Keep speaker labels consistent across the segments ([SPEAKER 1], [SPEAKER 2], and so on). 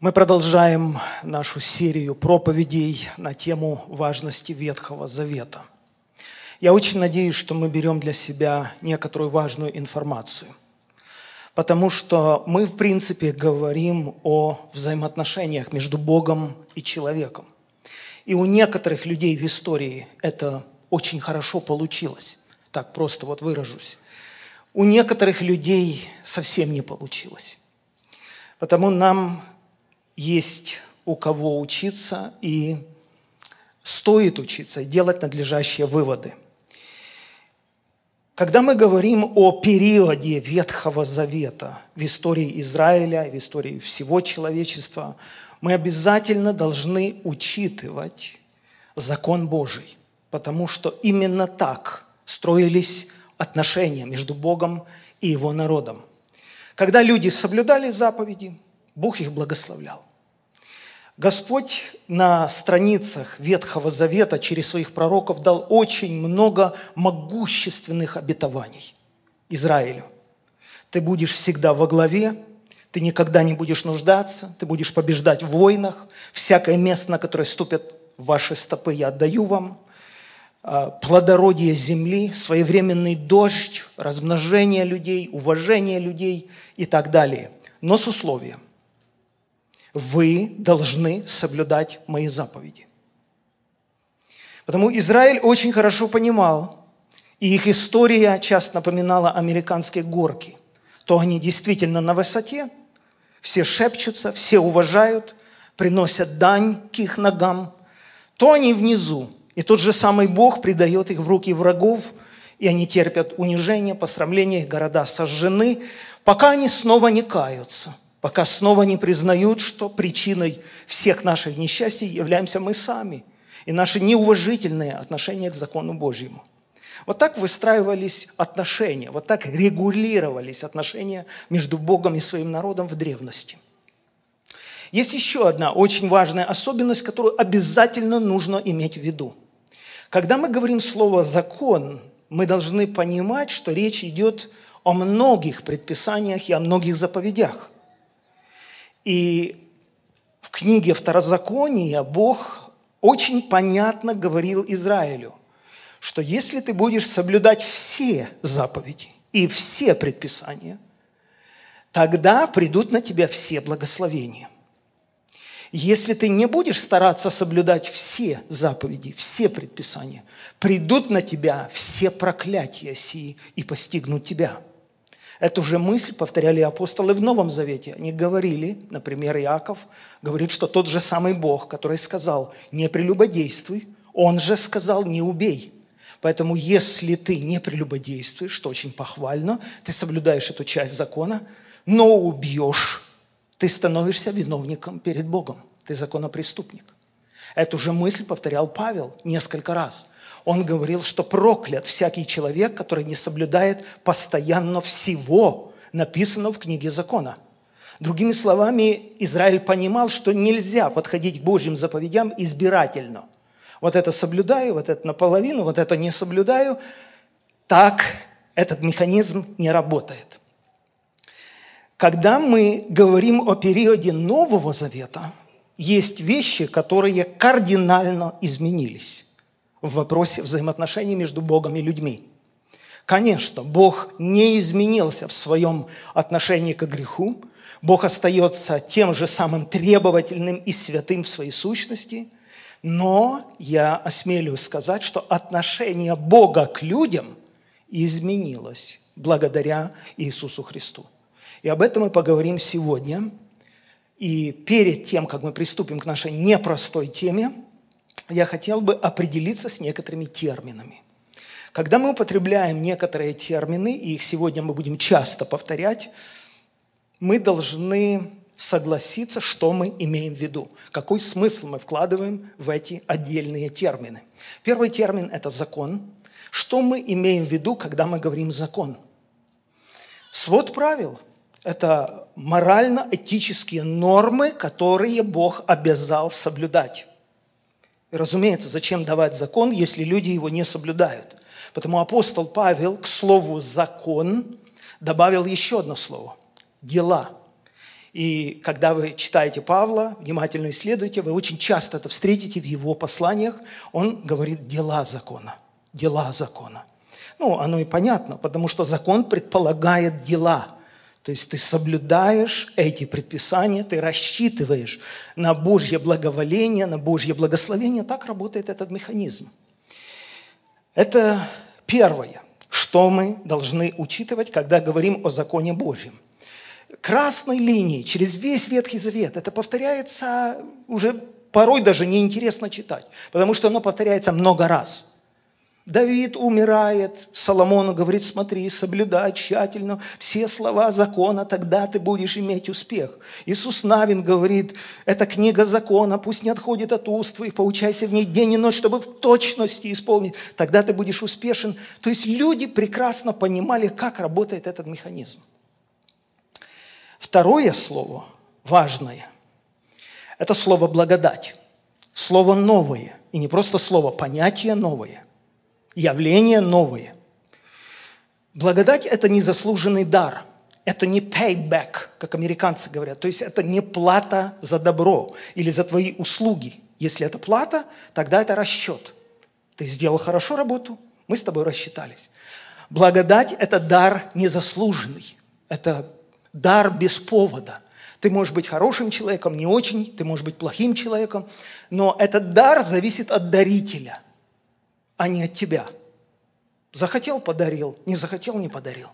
[SPEAKER 1] Мы продолжаем нашу серию проповедей на тему важности Ветхого Завета. Я очень надеюсь, что мы берем для себя некоторую важную информацию, потому что мы, в принципе, говорим о взаимоотношениях между Богом и человеком. И у некоторых людей в истории это очень хорошо получилось. Так просто вот выражусь. У некоторых людей совсем не получилось. Потому нам есть у кого учиться и стоит учиться и делать надлежащие выводы. Когда мы говорим о периоде Ветхого Завета в истории Израиля, в истории всего человечества, мы обязательно должны учитывать закон Божий, потому что именно так строились отношения между Богом и Его народом. Когда люди соблюдали заповеди, Бог их благословлял. Господь на страницах Ветхого Завета через своих пророков дал очень много могущественных обетований Израилю. Ты будешь всегда во главе, ты никогда не будешь нуждаться, ты будешь побеждать в войнах, всякое место, на которое ступят ваши стопы, я отдаю вам. А, плодородие земли, своевременный дождь, размножение людей, уважение людей и так далее. Но с условием – вы должны соблюдать мои заповеди. Потому Израиль очень хорошо понимал, и их история часто напоминала американские горки. То они действительно на высоте, все шепчутся, все уважают, приносят дань к их ногам, то они внизу, и тот же самый Бог предает их в руки врагов, и они терпят унижение, посрамление, их города сожжены, пока они снова не каются – пока снова не признают, что причиной всех наших несчастий являемся мы сами и наши неуважительные отношения к закону Божьему. Вот так выстраивались отношения, вот так регулировались отношения между Богом и своим народом в древности. Есть еще одна очень важная особенность, которую обязательно нужно иметь в виду. Когда мы говорим слово «закон», мы должны понимать, что речь идет о многих предписаниях и о многих заповедях – и в книге Второзакония Бог очень понятно говорил Израилю, что если ты будешь соблюдать все заповеди и все предписания, тогда придут на тебя все благословения. Если ты не будешь стараться соблюдать все заповеди, все предписания, придут на тебя все проклятия сии и постигнут тебя – Эту же мысль повторяли апостолы в Новом Завете. Они говорили, например, Иаков говорит, что тот же самый Бог, который сказал «не прелюбодействуй», он же сказал «не убей». Поэтому если ты не прелюбодействуешь, что очень похвально, ты соблюдаешь эту часть закона, но убьешь, ты становишься виновником перед Богом. Ты законопреступник. Эту же мысль повторял Павел несколько раз – он говорил, что проклят всякий человек, который не соблюдает постоянно всего, написанного в книге закона. Другими словами, Израиль понимал, что нельзя подходить к Божьим заповедям избирательно. Вот это соблюдаю, вот это наполовину, вот это не соблюдаю. Так этот механизм не работает. Когда мы говорим о периоде Нового Завета, есть вещи, которые кардинально изменились в вопросе взаимоотношений между Богом и людьми. Конечно, Бог не изменился в своем отношении к греху. Бог остается тем же самым требовательным и святым в своей сущности. Но я осмелюсь сказать, что отношение Бога к людям изменилось благодаря Иисусу Христу. И об этом мы поговорим сегодня. И перед тем, как мы приступим к нашей непростой теме, я хотел бы определиться с некоторыми терминами. Когда мы употребляем некоторые термины, и их сегодня мы будем часто повторять, мы должны согласиться, что мы имеем в виду, какой смысл мы вкладываем в эти отдельные термины. Первый термин – это закон. Что мы имеем в виду, когда мы говорим закон? Свод правил – это морально-этические нормы, которые Бог обязал соблюдать. И, разумеется, зачем давать закон, если люди его не соблюдают? Потому апостол Павел к слову «закон» добавил еще одно слово – «дела». И когда вы читаете Павла, внимательно исследуете, вы очень часто это встретите в его посланиях. Он говорит «дела закона», «дела закона». Ну, оно и понятно, потому что закон предполагает дела. То есть ты соблюдаешь эти предписания, ты рассчитываешь на Божье благоволение, на Божье благословение. Так работает этот механизм. Это первое, что мы должны учитывать, когда говорим о законе Божьем. Красной линией через весь Ветхий Завет это повторяется уже порой даже неинтересно читать, потому что оно повторяется много раз – Давид умирает, Соломону говорит, смотри, соблюдай тщательно все слова закона, тогда ты будешь иметь успех. Иисус Навин говорит, эта книга закона, пусть не отходит от уст твоих, поучайся в ней день и ночь, чтобы в точности исполнить, тогда ты будешь успешен. То есть люди прекрасно понимали, как работает этот механизм. Второе слово, важное, это слово благодать. Слово новое. И не просто слово, понятие новое явление новое. Благодать – это незаслуженный дар. Это не payback, как американцы говорят. То есть это не плата за добро или за твои услуги. Если это плата, тогда это расчет. Ты сделал хорошо работу, мы с тобой рассчитались. Благодать – это дар незаслуженный. Это дар без повода. Ты можешь быть хорошим человеком, не очень, ты можешь быть плохим человеком, но этот дар зависит от дарителя – а не от тебя. Захотел – подарил, не захотел – не подарил.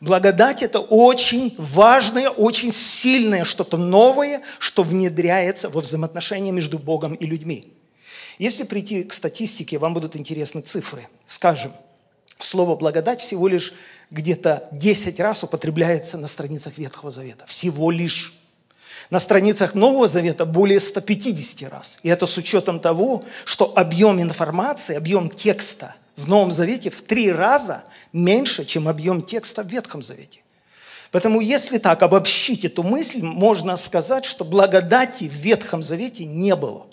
[SPEAKER 1] Благодать – это очень важное, очень сильное что-то новое, что внедряется во взаимоотношения между Богом и людьми. Если прийти к статистике, вам будут интересны цифры. Скажем, слово «благодать» всего лишь где-то 10 раз употребляется на страницах Ветхого Завета. Всего лишь. На страницах Нового Завета более 150 раз. И это с учетом того, что объем информации, объем текста в Новом Завете в три раза меньше, чем объем текста в Ветхом Завете. Поэтому, если так обобщить эту мысль, можно сказать, что благодати в Ветхом Завете не было.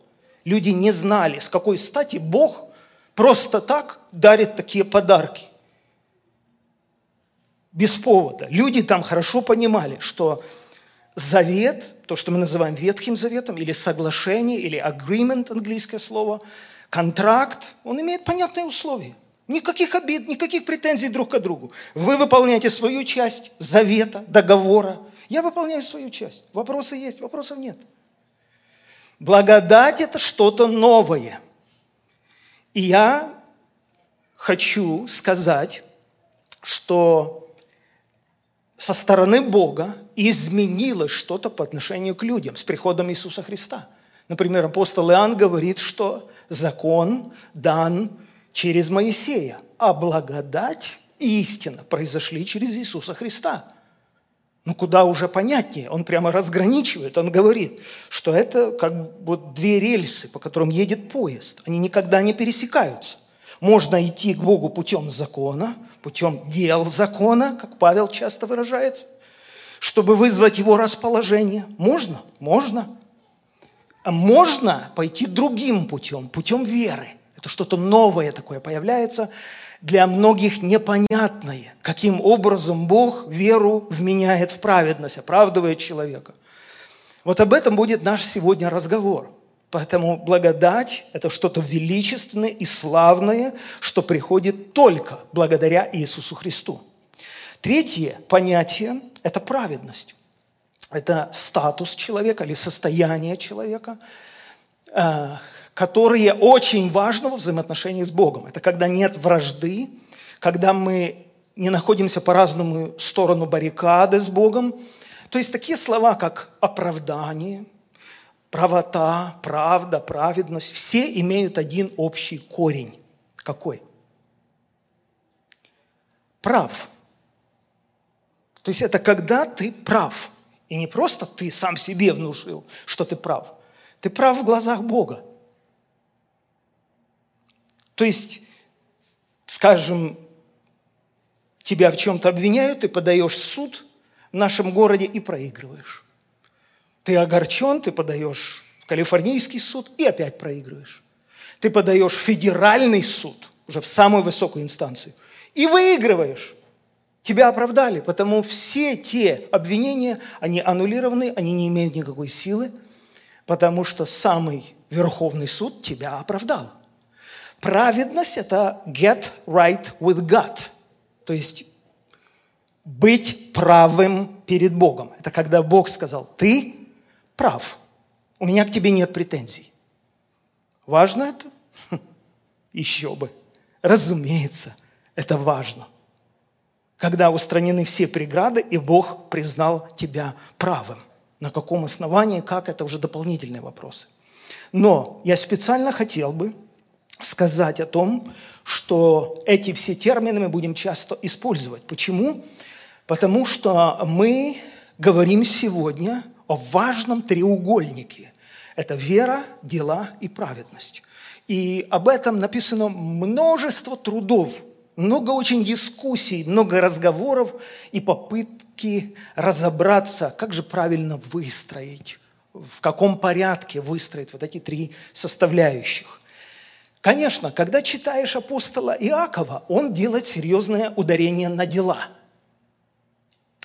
[SPEAKER 1] Люди не знали, с какой стати Бог просто так дарит такие подарки. Без повода. Люди там хорошо понимали, что завет, то, что мы называем Ветхим Заветом, или соглашение, или agreement, английское слово, контракт, он имеет понятные условия. Никаких обид, никаких претензий друг к другу. Вы выполняете свою часть завета, договора. Я выполняю свою часть. Вопросы есть, вопросов нет. Благодать – это что-то новое. И я хочу сказать, что со стороны Бога изменилось что-то по отношению к людям с приходом Иисуса Христа. Например, апостол Иоанн говорит, что закон дан через Моисея, а благодать и истина произошли через Иисуса Христа. Ну, куда уже понятнее. Он прямо разграничивает. Он говорит, что это как вот две рельсы, по которым едет поезд. Они никогда не пересекаются. Можно идти к Богу путем закона, путем дел закона, как Павел часто выражается, чтобы вызвать его расположение. Можно? Можно. А можно пойти другим путем, путем веры. Это что-то новое такое появляется, для многих непонятное, каким образом Бог веру вменяет в праведность, оправдывает человека. Вот об этом будет наш сегодня разговор. Поэтому благодать – это что-то величественное и славное, что приходит только благодаря Иисусу Христу. Третье понятие – это праведность. Это статус человека или состояние человека, э, которое очень важно во взаимоотношении с Богом. Это когда нет вражды, когда мы не находимся по разному сторону баррикады с Богом. То есть такие слова, как оправдание – правота, правда, праведность, все имеют один общий корень. Какой? Прав. То есть это когда ты прав. И не просто ты сам себе внушил, что ты прав. Ты прав в глазах Бога. То есть, скажем, тебя в чем-то обвиняют, ты подаешь суд в нашем городе и проигрываешь. Ты огорчен, ты подаешь в калифорнийский суд и опять проигрываешь. Ты подаешь в федеральный суд, уже в самую высокую инстанцию, и выигрываешь. Тебя оправдали, потому все те обвинения, они аннулированы, они не имеют никакой силы, потому что самый Верховный суд тебя оправдал. Праведность – это get right with God, то есть быть правым перед Богом. Это когда Бог сказал, ты прав, у меня к тебе нет претензий. Важно это? Еще бы. Разумеется, это важно. Когда устранены все преграды, и Бог признал тебя правым. На каком основании, как, это уже дополнительные вопросы. Но я специально хотел бы сказать о том, что эти все термины мы будем часто использовать. Почему? Потому что мы говорим сегодня о важном треугольнике. Это вера, дела и праведность. И об этом написано множество трудов, много очень дискуссий, много разговоров и попытки разобраться, как же правильно выстроить, в каком порядке выстроить вот эти три составляющих. Конечно, когда читаешь апостола Иакова, он делает серьезное ударение на дела.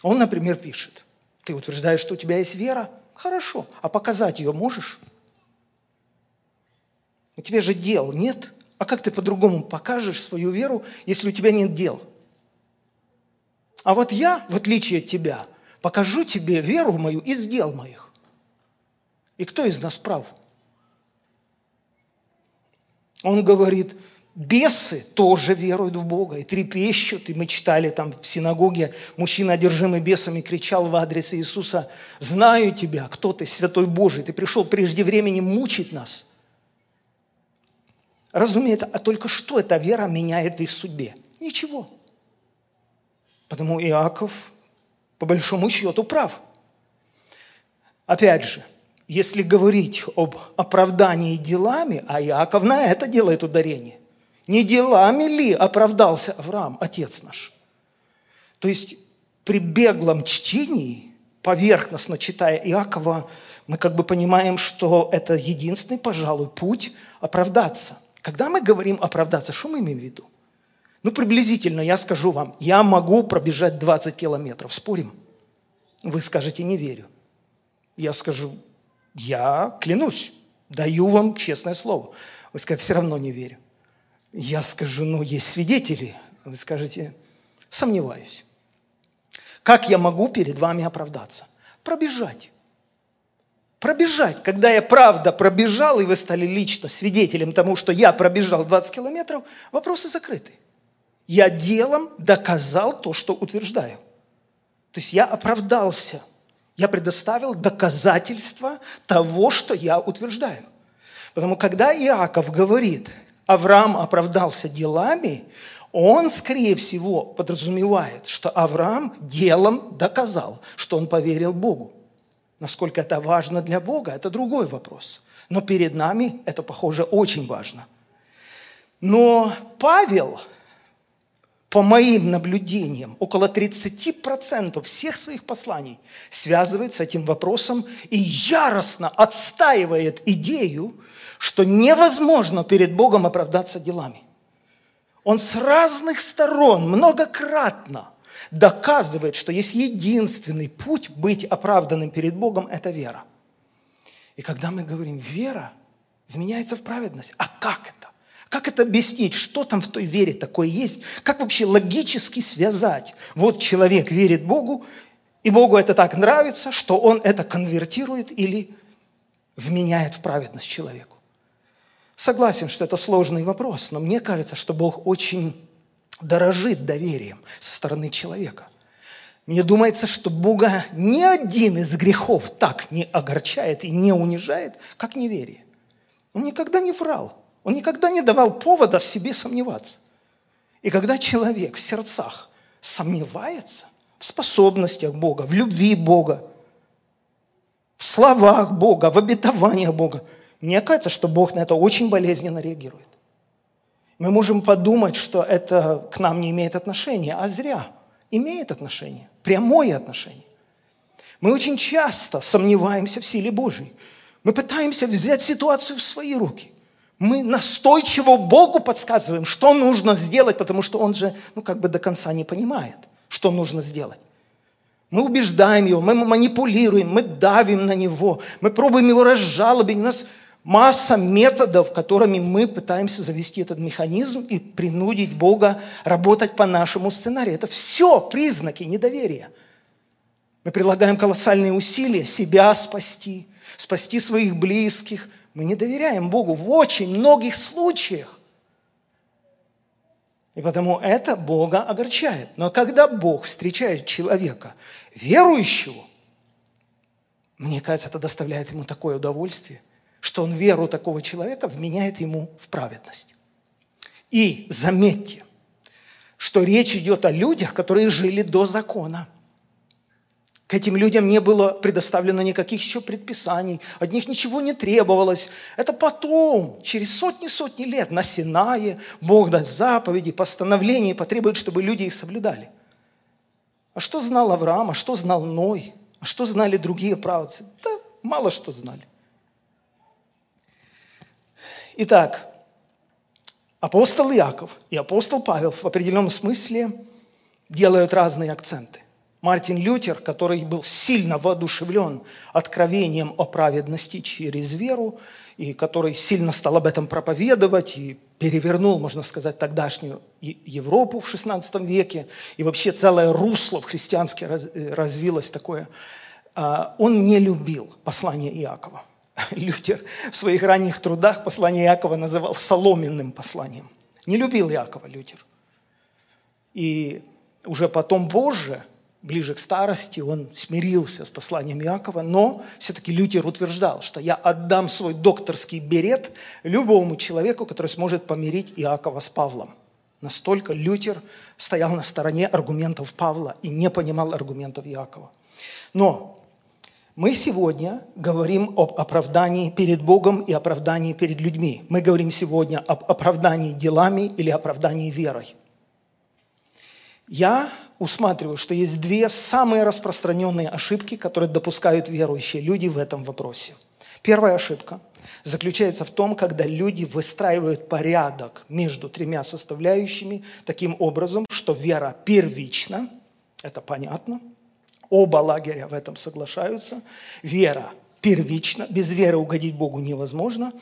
[SPEAKER 1] Он, например, пишет, ты утверждаешь, что у тебя есть вера? Хорошо, а показать ее можешь? У тебя же дел нет. А как ты по-другому покажешь свою веру, если у тебя нет дел? А вот я, в отличие от тебя, покажу тебе веру мою из дел моих. И кто из нас прав? Он говорит, бесы тоже веруют в Бога и трепещут. И мы читали там в синагоге, мужчина, одержимый бесами, кричал в адрес Иисуса, «Знаю тебя, кто ты, Святой Божий, ты пришел прежде времени мучить нас». Разумеется, а только что эта вера меняет в их судьбе? Ничего. Потому Иаков, по большому счету, прав. Опять же, если говорить об оправдании делами, а Иаков на это делает ударение, не делами ли оправдался Авраам, отец наш? То есть при беглом чтении, поверхностно читая Иакова, мы как бы понимаем, что это единственный, пожалуй, путь оправдаться. Когда мы говорим оправдаться, что мы имеем в виду? Ну, приблизительно я скажу вам, я могу пробежать 20 километров, спорим? Вы скажете, не верю. Я скажу, я клянусь, даю вам честное слово. Вы скажете, все равно не верю. Я скажу, ну, есть свидетели. Вы скажете, сомневаюсь. Как я могу перед вами оправдаться? Пробежать. Пробежать. Когда я правда пробежал, и вы стали лично свидетелем тому, что я пробежал 20 километров, вопросы закрыты. Я делом доказал то, что утверждаю. То есть я оправдался. Я предоставил доказательства того, что я утверждаю. Потому когда Иаков говорит – Авраам оправдался делами, он, скорее всего, подразумевает, что Авраам делом доказал, что он поверил Богу. Насколько это важно для Бога, это другой вопрос. Но перед нами это, похоже, очень важно. Но Павел, по моим наблюдениям, около 30% всех своих посланий связывает с этим вопросом и яростно отстаивает идею, что невозможно перед Богом оправдаться делами. Он с разных сторон многократно доказывает, что есть единственный путь быть оправданным перед Богом – это вера. И когда мы говорим «вера», вменяется в праведность. А как это? Как это объяснить? Что там в той вере такое есть? Как вообще логически связать? Вот человек верит Богу, и Богу это так нравится, что он это конвертирует или вменяет в праведность человеку. Согласен, что это сложный вопрос, но мне кажется, что Бог очень дорожит доверием со стороны человека. Мне думается, что Бога ни один из грехов так не огорчает и не унижает, как неверие. Он никогда не врал, он никогда не давал повода в себе сомневаться. И когда человек в сердцах сомневается в способностях Бога, в любви Бога, в словах Бога, в обетованиях Бога, мне кажется, что Бог на это очень болезненно реагирует. Мы можем подумать, что это к нам не имеет отношения, а зря. Имеет отношение, прямое отношение. Мы очень часто сомневаемся в силе Божьей. Мы пытаемся взять ситуацию в свои руки. Мы настойчиво Богу подсказываем, что нужно сделать, потому что Он же, ну, как бы до конца не понимает, что нужно сделать. Мы убеждаем его, мы манипулируем, мы давим на него, мы пробуем его разжалобить. У нас масса методов, которыми мы пытаемся завести этот механизм и принудить Бога работать по нашему сценарию. Это все признаки недоверия. Мы прилагаем колоссальные усилия себя спасти, спасти своих близких. Мы не доверяем Богу в очень многих случаях. И потому это Бога огорчает. Но когда Бог встречает человека, верующего, мне кажется, это доставляет ему такое удовольствие, что он веру такого человека вменяет ему в праведность. И заметьте, что речь идет о людях, которые жили до закона – к этим людям не было предоставлено никаких еще предписаний, от них ничего не требовалось. Это потом, через сотни-сотни лет на Синае Бог даст заповеди, постановления и потребует, чтобы люди их соблюдали. А что знал Авраам, а что знал Ной, а что знали другие правцы? Да мало что знали. Итак, апостол Иаков и апостол Павел в определенном смысле делают разные акценты. Мартин Лютер, который был сильно воодушевлен откровением о праведности через веру, и который сильно стал об этом проповедовать и перевернул, можно сказать, тогдашнюю Европу в XVI веке, и вообще целое русло в христианстве э, развилось такое, а, он не любил послание Иакова. Лютер в своих ранних трудах послание Иакова называл соломенным посланием. Не любил Иакова Лютер. И уже потом позже – ближе к старости, он смирился с посланием Иакова, но все-таки Лютер утверждал, что я отдам свой докторский берет любому человеку, который сможет помирить Иакова с Павлом. Настолько Лютер стоял на стороне аргументов Павла и не понимал аргументов Иакова. Но мы сегодня говорим об оправдании перед Богом и оправдании перед людьми. Мы говорим сегодня об оправдании делами или оправдании верой. Я усматриваю, что есть две самые распространенные ошибки, которые допускают верующие люди в этом вопросе. Первая ошибка заключается в том, когда люди выстраивают порядок между тремя составляющими таким образом, что вера первична, это понятно, оба лагеря в этом соглашаются, вера первична, без веры угодить Богу невозможно,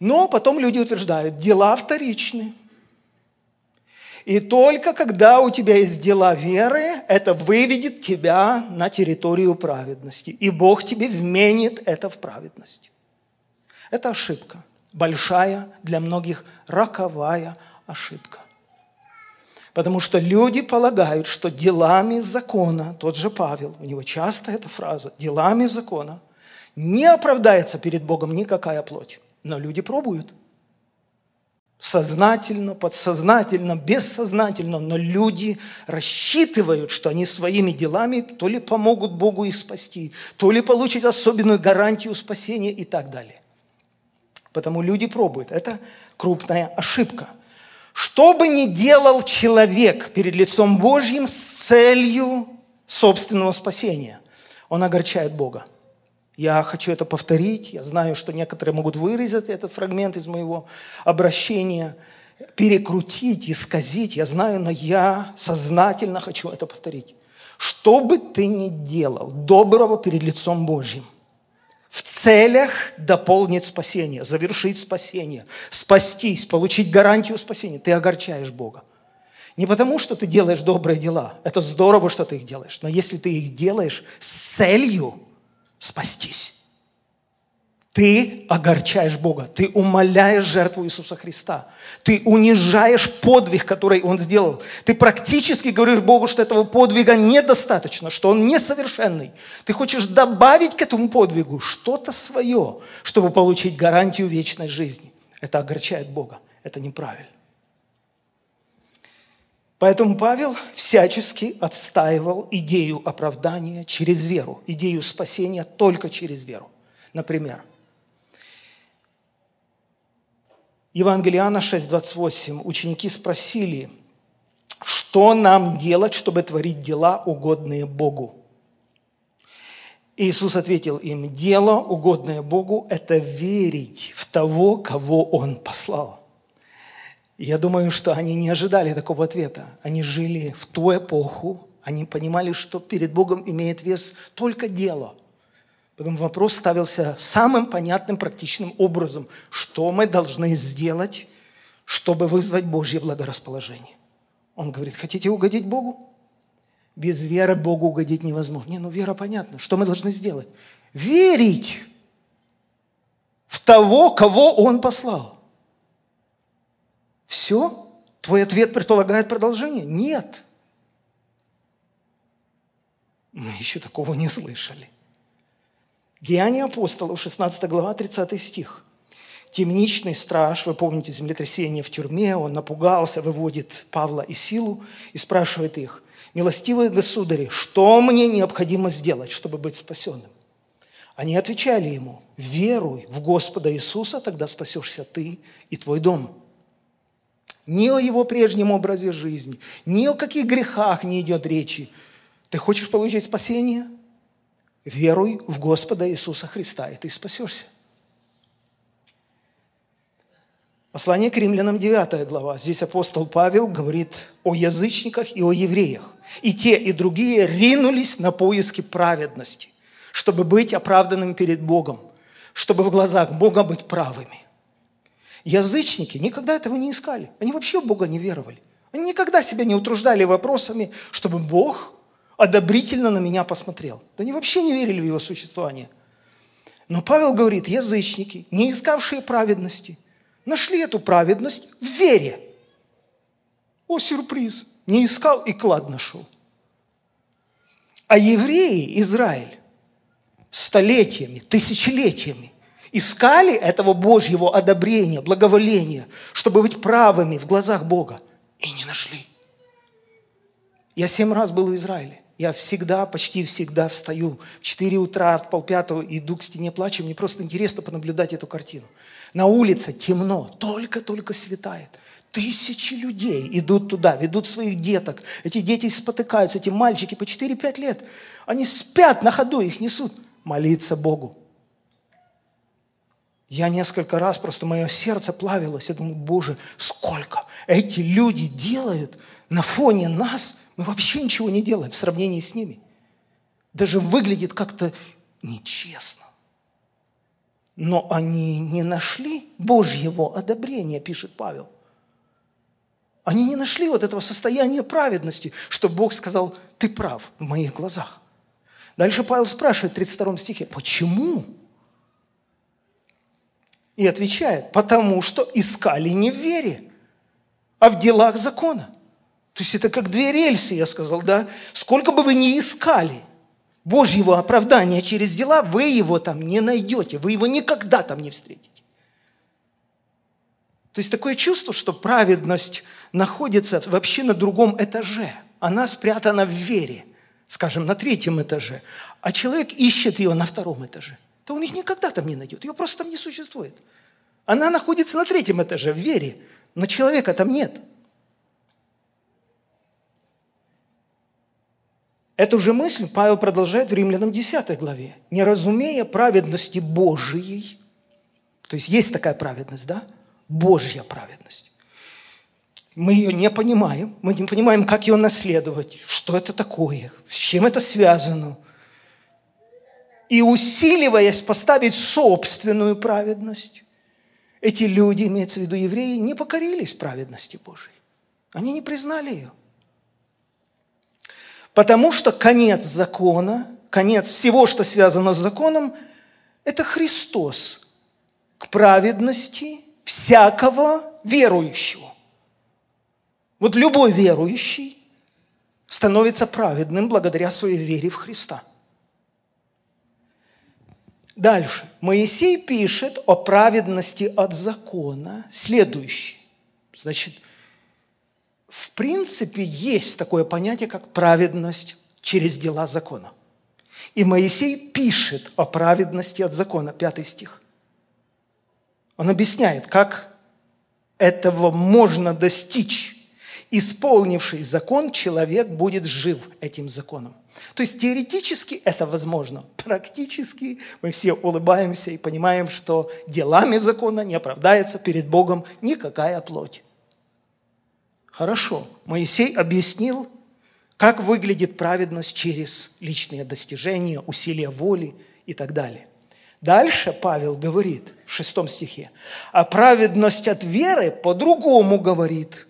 [SPEAKER 1] но потом люди утверждают, дела вторичны – и только когда у тебя есть дела веры, это выведет тебя на территорию праведности. И Бог тебе вменит это в праведность. Это ошибка. Большая, для многих роковая ошибка. Потому что люди полагают, что делами закона, тот же Павел, у него часто эта фраза, делами закона, не оправдается перед Богом никакая плоть. Но люди пробуют – сознательно, подсознательно, бессознательно, но люди рассчитывают, что они своими делами то ли помогут Богу их спасти, то ли получат особенную гарантию спасения и так далее. Потому люди пробуют. Это крупная ошибка. Что бы ни делал человек перед лицом Божьим с целью собственного спасения, он огорчает Бога. Я хочу это повторить. Я знаю, что некоторые могут вырезать этот фрагмент из моего обращения, перекрутить, исказить. Я знаю, но я сознательно хочу это повторить. Что бы ты ни делал доброго перед лицом Божьим, в целях дополнить спасение, завершить спасение, спастись, получить гарантию спасения, ты огорчаешь Бога. Не потому, что ты делаешь добрые дела. Это здорово, что ты их делаешь. Но если ты их делаешь с целью – спастись. Ты огорчаешь Бога, ты умоляешь жертву Иисуса Христа, ты унижаешь подвиг, который Он сделал. Ты практически говоришь Богу, что этого подвига недостаточно, что Он несовершенный. Ты хочешь добавить к этому подвигу что-то свое, чтобы получить гарантию вечной жизни. Это огорчает Бога, это неправильно. Поэтому Павел всячески отстаивал идею оправдания через веру, идею спасения только через веру. Например, Евангелиана 6.28. Ученики спросили, что нам делать, чтобы творить дела, угодные Богу? Иисус ответил им, дело, угодное Богу, это верить в того, кого Он послал. Я думаю, что они не ожидали такого ответа. Они жили в ту эпоху, они понимали, что перед Богом имеет вес только дело. Потом вопрос ставился самым понятным, практичным образом. Что мы должны сделать, чтобы вызвать Божье благорасположение? Он говорит, хотите угодить Богу? Без веры Богу угодить невозможно. Не, ну вера понятна. Что мы должны сделать? Верить в того, кого Он послал. Все? Твой ответ предполагает продолжение? Нет. Мы еще такого не слышали. Деяния апостолов, 16 глава, 30 стих. Темничный страж, вы помните землетрясение в тюрьме, он напугался, выводит Павла и Силу и спрашивает их, «Милостивые государи, что мне необходимо сделать, чтобы быть спасенным?» Они отвечали ему, «Веруй в Господа Иисуса, тогда спасешься ты и твой дом». Ни о его прежнем образе жизни, ни о каких грехах не идет речи. Ты хочешь получить спасение? Веруй в Господа Иисуса Христа, и ты спасешься. Послание к римлянам, 9 глава. Здесь апостол Павел говорит о язычниках и о евреях. И те, и другие ринулись на поиски праведности, чтобы быть оправданными перед Богом, чтобы в глазах Бога быть правыми. Язычники никогда этого не искали. Они вообще в Бога не веровали. Они никогда себя не утруждали вопросами, чтобы Бог одобрительно на меня посмотрел. Да они вообще не верили в его существование. Но Павел говорит, язычники, не искавшие праведности, нашли эту праведность в вере. О, сюрприз! Не искал и клад нашел. А евреи, Израиль, столетиями, тысячелетиями искали этого Божьего одобрения, благоволения, чтобы быть правыми в глазах Бога, и не нашли. Я семь раз был в Израиле. Я всегда, почти всегда встаю в 4 утра, в полпятого, иду к стене плачу. Мне просто интересно понаблюдать эту картину. На улице темно, только-только светает. Тысячи людей идут туда, ведут своих деток. Эти дети спотыкаются, эти мальчики по 4-5 лет. Они спят на ходу, их несут. Молиться Богу. Я несколько раз, просто мое сердце плавилось. Я думаю, Боже, сколько эти люди делают на фоне нас. Мы вообще ничего не делаем в сравнении с ними. Даже выглядит как-то нечестно. Но они не нашли Божьего одобрения, пишет Павел. Они не нашли вот этого состояния праведности, что Бог сказал, ты прав в моих глазах. Дальше Павел спрашивает в 32 стихе, почему? И отвечает, потому что искали не в вере, а в делах закона. То есть это как две рельсы, я сказал, да? Сколько бы вы ни искали Божьего оправдания через дела, вы его там не найдете, вы его никогда там не встретите. То есть такое чувство, что праведность находится вообще на другом этаже. Она спрятана в вере, скажем, на третьем этаже. А человек ищет ее на втором этаже то он их никогда там не найдет. Ее просто там не существует. Она находится на третьем этаже, в вере, но человека там нет. Эту же мысль Павел продолжает в Римлянам 10 главе. «Не разумея праведности Божией», то есть есть такая праведность, да? Божья праведность. Мы ее не понимаем, мы не понимаем, как ее наследовать, что это такое, с чем это связано – и усиливаясь поставить собственную праведность, эти люди, имеется в виду евреи, не покорились праведности Божией. Они не признали ее. Потому что конец закона, конец всего, что связано с законом, это Христос к праведности всякого верующего. Вот любой верующий становится праведным благодаря своей вере в Христа – Дальше. Моисей пишет о праведности от закона следующее. Значит, в принципе, есть такое понятие, как праведность через дела закона. И Моисей пишет о праведности от закона, пятый стих. Он объясняет, как этого можно достичь. Исполнивший закон, человек будет жив этим законом. То есть теоретически это возможно, практически мы все улыбаемся и понимаем, что делами закона не оправдается перед Богом никакая плоть. Хорошо. Моисей объяснил, как выглядит праведность через личные достижения, усилия воли и так далее. Дальше Павел говорит в шестом стихе, а праведность от веры по-другому говорит,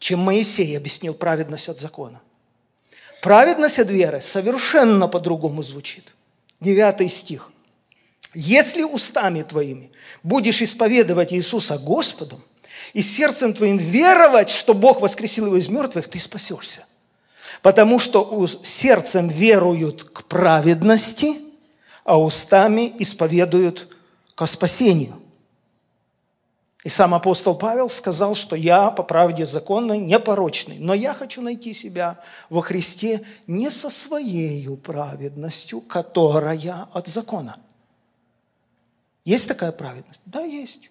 [SPEAKER 1] чем Моисей объяснил праведность от закона. Праведность от веры совершенно по-другому звучит. Девятый стих. «Если устами твоими будешь исповедовать Иисуса Господом и сердцем твоим веровать, что Бог воскресил его из мертвых, ты спасешься. Потому что сердцем веруют к праведности, а устами исповедуют к спасению». И сам апостол Павел сказал, что я по правде законной непорочный, но я хочу найти себя во Христе не со своей праведностью, которая от закона. Есть такая праведность? Да, есть.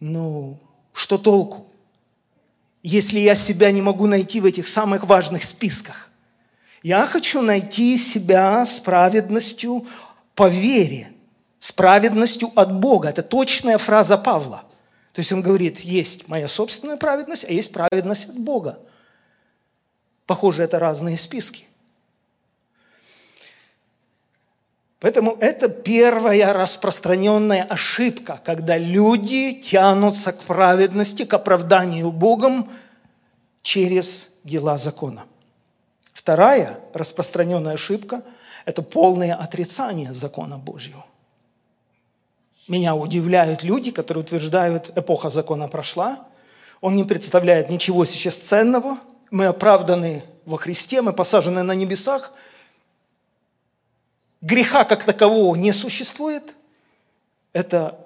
[SPEAKER 1] Ну, что толку, если я себя не могу найти в этих самых важных списках? Я хочу найти себя с праведностью по вере – с праведностью от Бога. Это точная фраза Павла. То есть он говорит, есть моя собственная праведность, а есть праведность от Бога. Похоже, это разные списки. Поэтому это первая распространенная ошибка, когда люди тянутся к праведности, к оправданию Богом через дела закона. Вторая распространенная ошибка – это полное отрицание закона Божьего. Меня удивляют люди, которые утверждают, эпоха закона прошла, он не представляет ничего сейчас ценного, мы оправданы во Христе, мы посажены на небесах, греха как такового не существует. Это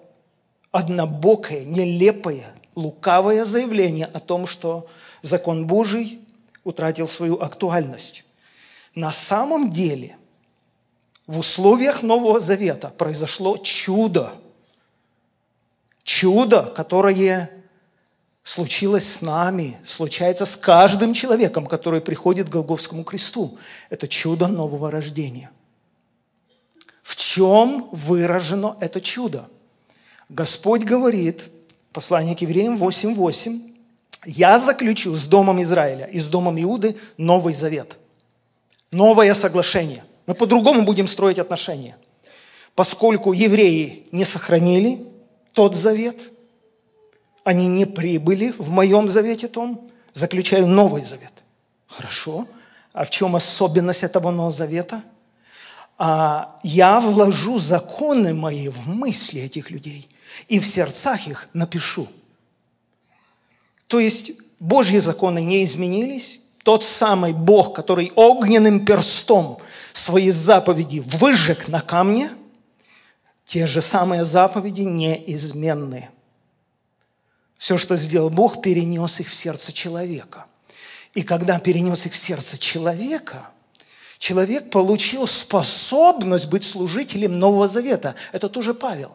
[SPEAKER 1] однобокое, нелепое, лукавое заявление о том, что закон Божий утратил свою актуальность. На самом деле в условиях Нового Завета произошло чудо – чудо, которое случилось с нами, случается с каждым человеком, который приходит к Голговскому кресту. Это чудо нового рождения. В чем выражено это чудо? Господь говорит, послание к евреям 8.8, «Я заключу с Домом Израиля и с Домом Иуды Новый Завет». Новое соглашение. Мы по-другому будем строить отношения. Поскольку евреи не сохранили тот завет. Они не прибыли в моем завете том, заключаю новый завет. Хорошо. А в чем особенность этого нового завета? А я вложу законы мои в мысли этих людей и в сердцах их напишу. То есть Божьи законы не изменились. Тот самый Бог, который огненным перстом свои заповеди выжег на камне – те же самые заповеди неизменны. Все, что сделал Бог, перенес их в сердце человека. И когда перенес их в сердце человека, человек получил способность быть служителем Нового Завета. Это тоже Павел.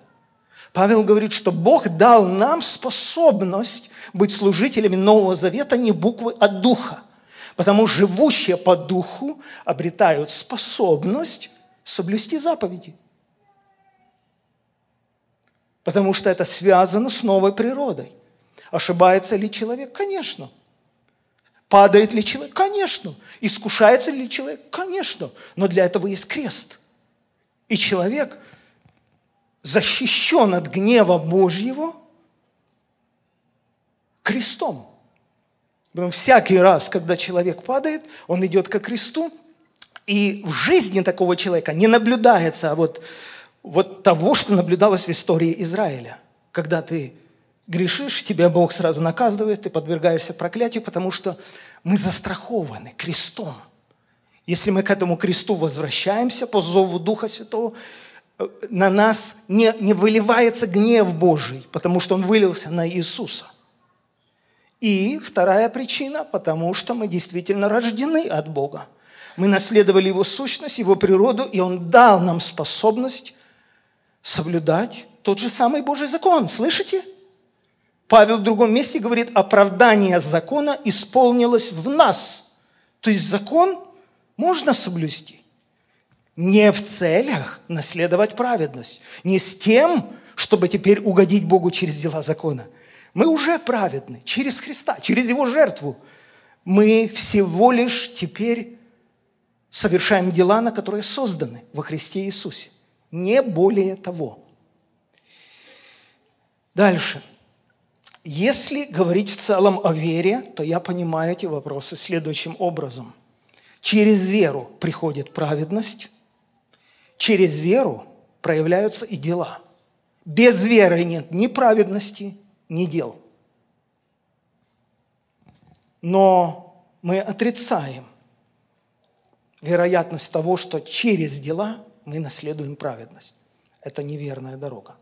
[SPEAKER 1] Павел говорит, что Бог дал нам способность быть служителями Нового Завета не буквы, а духа. Потому живущие по духу обретают способность соблюсти заповеди – Потому что это связано с новой природой. Ошибается ли человек? Конечно. Падает ли человек? Конечно. Искушается ли человек? Конечно. Но для этого есть крест. И человек защищен от гнева Божьего крестом. Потому всякий раз, когда человек падает, он идет ко кресту, и в жизни такого человека не наблюдается вот вот того, что наблюдалось в истории Израиля. Когда ты грешишь, тебя Бог сразу наказывает, ты подвергаешься проклятию, потому что мы застрахованы крестом. Если мы к этому кресту возвращаемся по зову Духа Святого, э, на нас не, не выливается гнев Божий, потому что он вылился на Иисуса. И вторая причина, потому что мы действительно рождены от Бога. Мы наследовали Его сущность, Его природу, и Он дал нам способность соблюдать тот же самый Божий закон. Слышите? Павел в другом месте говорит, оправдание закона исполнилось в нас. То есть закон можно соблюсти. Не в целях наследовать праведность. Не с тем, чтобы теперь угодить Богу через дела закона. Мы уже праведны через Христа, через Его жертву. Мы всего лишь теперь совершаем дела, на которые созданы во Христе Иисусе. Не более того. Дальше. Если говорить в целом о вере, то я понимаю эти вопросы следующим образом. Через веру приходит праведность, через веру проявляются и дела. Без веры нет ни праведности, ни дел. Но мы отрицаем вероятность того, что через дела мы наследуем праведность. Это неверная дорога.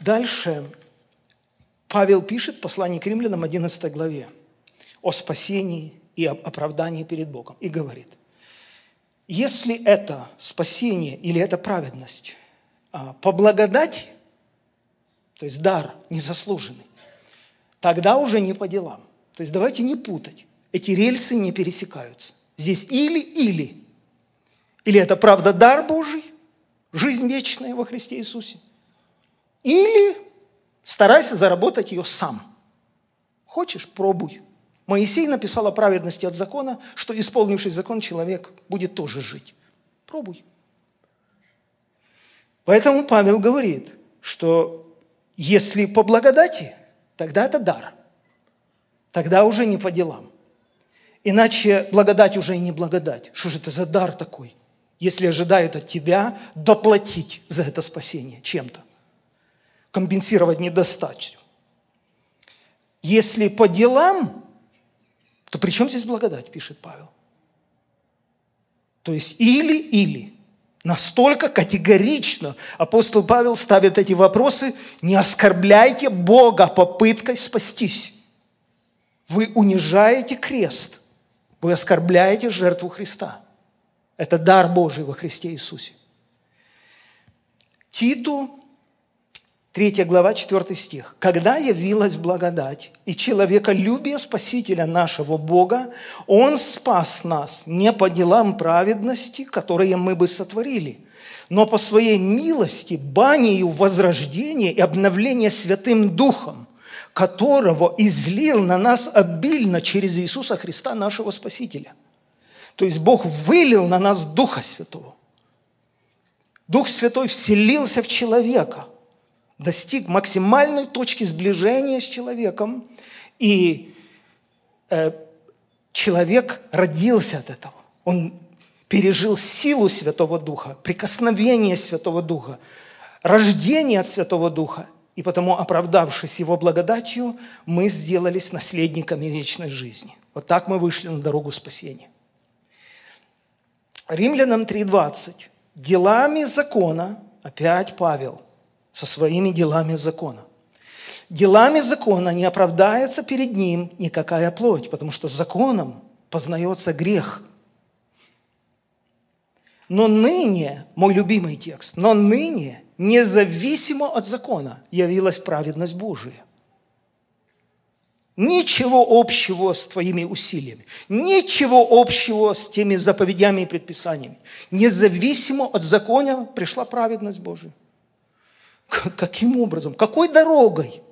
[SPEAKER 1] Дальше Павел пишет в послании к римлянам 11 главе о спасении и оправдании перед Богом и говорит, если это спасение или это праведность а, по благодати, то есть дар незаслуженный, тогда уже не по делам. То есть давайте не путать. Эти рельсы не пересекаются. Здесь или-или. Или это правда дар Божий, жизнь вечная во Христе Иисусе. Или старайся заработать ее сам. Хочешь, пробуй. Моисей написал о праведности от закона, что исполнивший закон человек будет тоже жить. Пробуй. Поэтому Павел говорит, что если по благодати, тогда это дар. Тогда уже не по делам. Иначе благодать уже и не благодать. Что же это за дар такой, если ожидают от тебя доплатить за это спасение чем-то? Компенсировать недостачу. Если по делам, то при чем здесь благодать, пишет Павел? То есть или-или. Настолько категорично апостол Павел ставит эти вопросы. Не оскорбляйте Бога попыткой спастись. Вы унижаете крест. Вы оскорбляете жертву Христа. Это дар Божий во Христе Иисусе. Титу 3 глава, 4 стих. «Когда явилась благодать и человеколюбие Спасителя нашего Бога, Он спас нас не по делам праведности, которые мы бы сотворили, но по своей милости, банию возрождения и обновления Святым Духом, которого излил на нас обильно через Иисуса Христа, нашего Спасителя». То есть Бог вылил на нас Духа Святого. Дух Святой вселился в человека – достиг максимальной точки сближения с человеком, и э, человек родился от этого. Он пережил силу Святого Духа, прикосновение Святого Духа, рождение от Святого Духа. И потому, оправдавшись Его благодатью, мы сделались наследниками вечной жизни. Вот так мы вышли на дорогу спасения. Римлянам 3.20. Делами закона, опять Павел, со своими делами закона. Делами закона не оправдается перед ним никакая плоть, потому что законом познается грех. Но ныне, мой любимый текст, но ныне, независимо от закона, явилась праведность Божия. Ничего общего с твоими усилиями, ничего общего с теми заповедями и предписаниями. Независимо от закона пришла праведность Божия. Каким образом? Какой дорогой?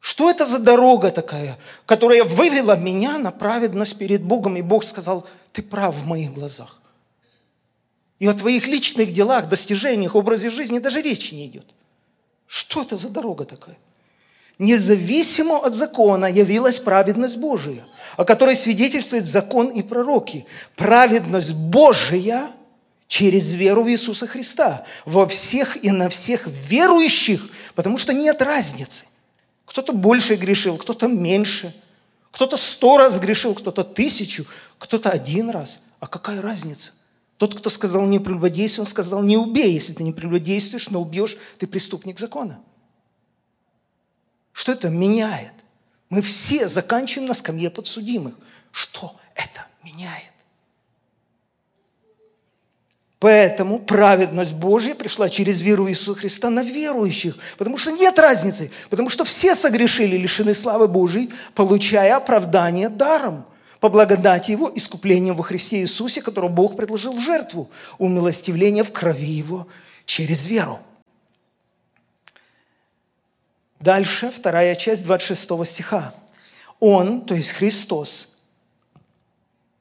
[SPEAKER 1] Что это за дорога такая, которая вывела меня на праведность перед Богом? И Бог сказал, ты прав в моих глазах. И о твоих личных делах, достижениях, образе жизни даже речи не идет. Что это за дорога такая? Независимо от закона явилась праведность Божия, о которой свидетельствует закон и пророки. Праведность Божия – через веру в Иисуса Христа, во всех и на всех верующих, потому что нет разницы. Кто-то больше грешил, кто-то меньше, кто-то сто раз грешил, кто-то тысячу, кто-то один раз. А какая разница? Тот, кто сказал не прелюбодействуй, он сказал не убей. Если ты не прелюбодействуешь, но убьешь, ты преступник закона. Что это меняет? Мы все заканчиваем на скамье подсудимых. Что это меняет? Поэтому праведность Божья пришла через веру Иисуса Христа на верующих, потому что нет разницы, потому что все согрешили, лишены славы Божьей, получая оправдание даром, по благодати Его, искуплением во Христе Иисусе, которого Бог предложил в жертву, умилостивление в крови Его через веру. Дальше, вторая часть 26 стиха. Он, то есть Христос,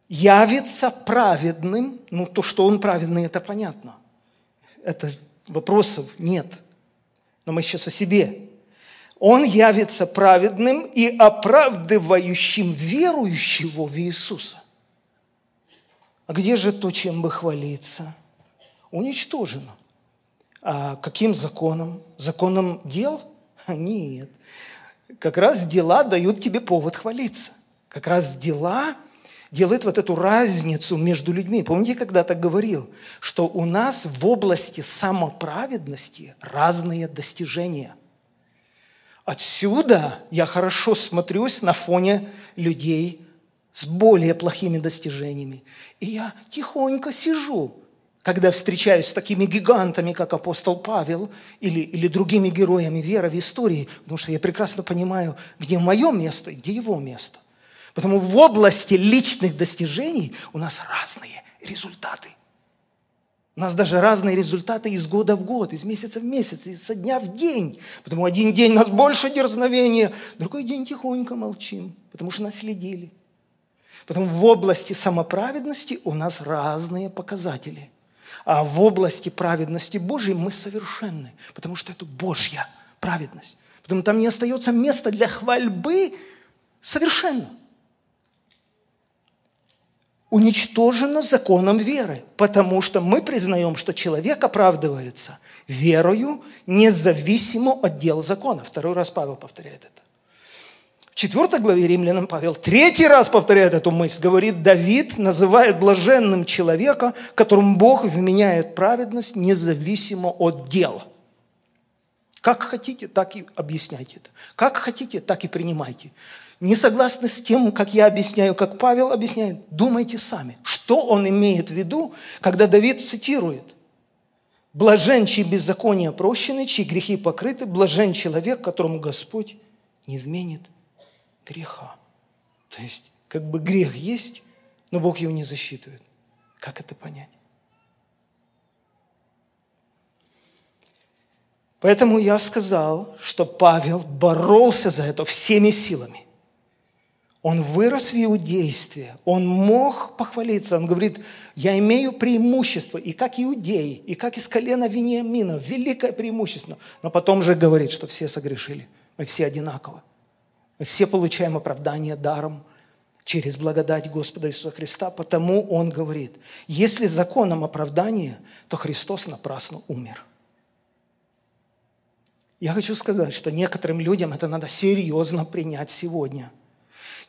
[SPEAKER 1] явится праведным. Ну, то, что Он праведный, это понятно. Это вопросов нет. Но мы сейчас о себе. Он явится праведным и оправдывающим верующего в Иисуса. А где же то, чем бы хвалиться? Уничтожено. А каким законом? Законом дел? Нет. Как раз дела дают тебе повод хвалиться. Как раз дела делают вот эту разницу между людьми. Помните, когда так говорил, что у нас в области самоправедности разные достижения. Отсюда я хорошо смотрюсь на фоне людей с более плохими достижениями. И я тихонько сижу, когда встречаюсь с такими гигантами, как апостол Павел или, или другими героями веры в истории, потому что я прекрасно понимаю, где мое место и где его место. Потому в области личных достижений у нас разные результаты. У нас даже разные результаты из года в год, из месяца в месяц, из со дня в день. Потому один день у нас больше дерзновения, другой день тихонько молчим, потому что нас следили. Потому в области самоправедности у нас разные показатели – а в области праведности Божьей мы совершенны, потому что это Божья праведность. Потому там не остается места для хвальбы совершенно. Уничтожено законом веры, потому что мы признаем, что человек оправдывается верою, независимо от дел закона. Второй раз Павел повторяет это четвертой главе Римлянам Павел третий раз повторяет эту мысль. Говорит, Давид называет блаженным человека, которому Бог вменяет праведность независимо от дел. Как хотите, так и объясняйте это. Как хотите, так и принимайте. Не согласны с тем, как я объясняю, как Павел объясняет, думайте сами. Что он имеет в виду, когда Давид цитирует? «Блажен, чьи беззакония прощены, чьи грехи покрыты, блажен человек, которому Господь не вменит греха. То есть, как бы грех есть, но Бог его не засчитывает. Как это понять? Поэтому я сказал, что Павел боролся за это всеми силами. Он вырос в иудействе, он мог похвалиться. Он говорит, я имею преимущество и как иудей, и как из колена Вениамина, великое преимущество. Но потом же говорит, что все согрешили, мы все одинаковы. Мы все получаем оправдание даром через благодать Господа Иисуса Христа, потому Он говорит, если законом оправдания, то Христос напрасно умер. Я хочу сказать, что некоторым людям это надо серьезно принять сегодня.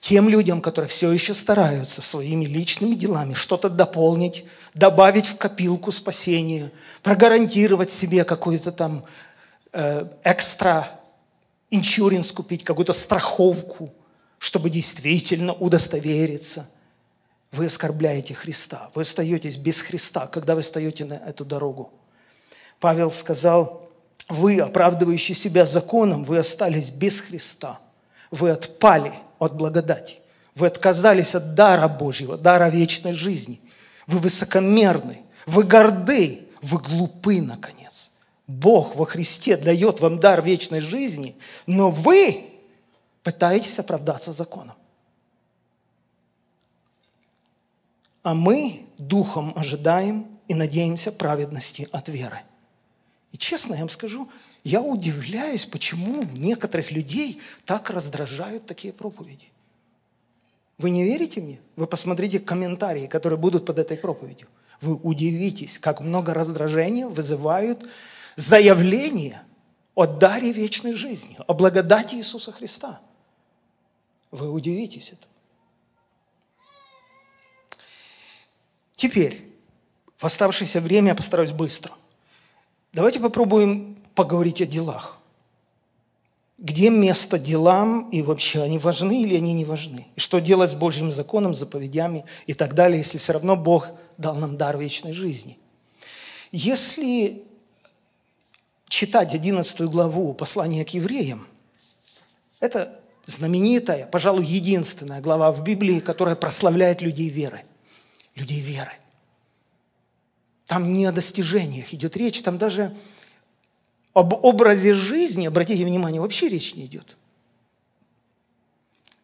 [SPEAKER 1] Тем людям, которые все еще стараются своими личными делами что-то дополнить, добавить в копилку спасения, прогарантировать себе какую-то там э, экстра иншуренс купить, какую-то страховку, чтобы действительно удостовериться. Вы оскорбляете Христа. Вы остаетесь без Христа, когда вы встаете на эту дорогу. Павел сказал, вы, оправдывающие себя законом, вы остались без Христа. Вы отпали от благодати. Вы отказались от дара Божьего, дара вечной жизни. Вы высокомерны, вы горды, вы глупы, наконец. Бог во Христе дает вам дар вечной жизни, но вы пытаетесь оправдаться законом. А мы духом ожидаем и надеемся праведности от веры. И честно я вам скажу, я удивляюсь, почему некоторых людей так раздражают такие проповеди. Вы не верите мне? Вы посмотрите комментарии, которые будут под этой проповедью. Вы удивитесь, как много раздражения вызывают заявление о даре вечной жизни, о благодати Иисуса Христа. Вы удивитесь этому. Теперь, в оставшееся время я постараюсь быстро. Давайте попробуем поговорить о делах. Где место делам и вообще они важны или они не важны? И что делать с Божьим законом, заповедями и так далее, если все равно Бог дал нам дар вечной жизни? Если читать 11 главу послания к евреям, это знаменитая, пожалуй, единственная глава в Библии, которая прославляет людей веры. Людей веры. Там не о достижениях идет речь, там даже об образе жизни, обратите внимание, вообще речь не идет.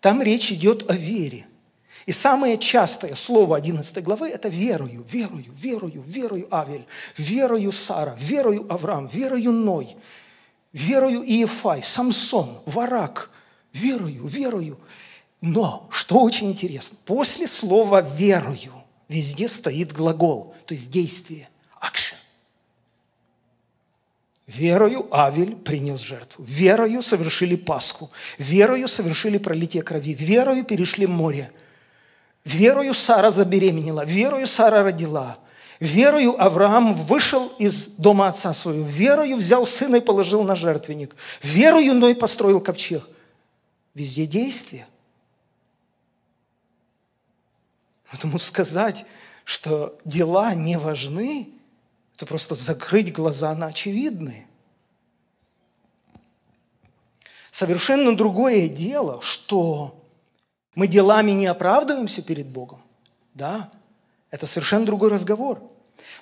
[SPEAKER 1] Там речь идет о вере. И самое частое слово 11 главы – это верою, верою, верою, верою Авель, верою Сара, верою Авраам, верою Ной, верою Иефай, Самсон, Варак, верою, верою. Но, что очень интересно, после слова «верою» везде стоит глагол, то есть действие, action. Верою Авель принес жертву. Верою совершили Пасху. Верою совершили пролитие крови. Верою перешли море. Верою Сара забеременела. Верою Сара родила. Верою Авраам вышел из дома отца своего. Верою взял сына и положил на жертвенник. Верою Ной построил ковчег. Везде действие. Потому сказать, что дела не важны, это просто закрыть глаза на очевидные. Совершенно другое дело, что мы делами не оправдываемся перед Богом. Да, это совершенно другой разговор.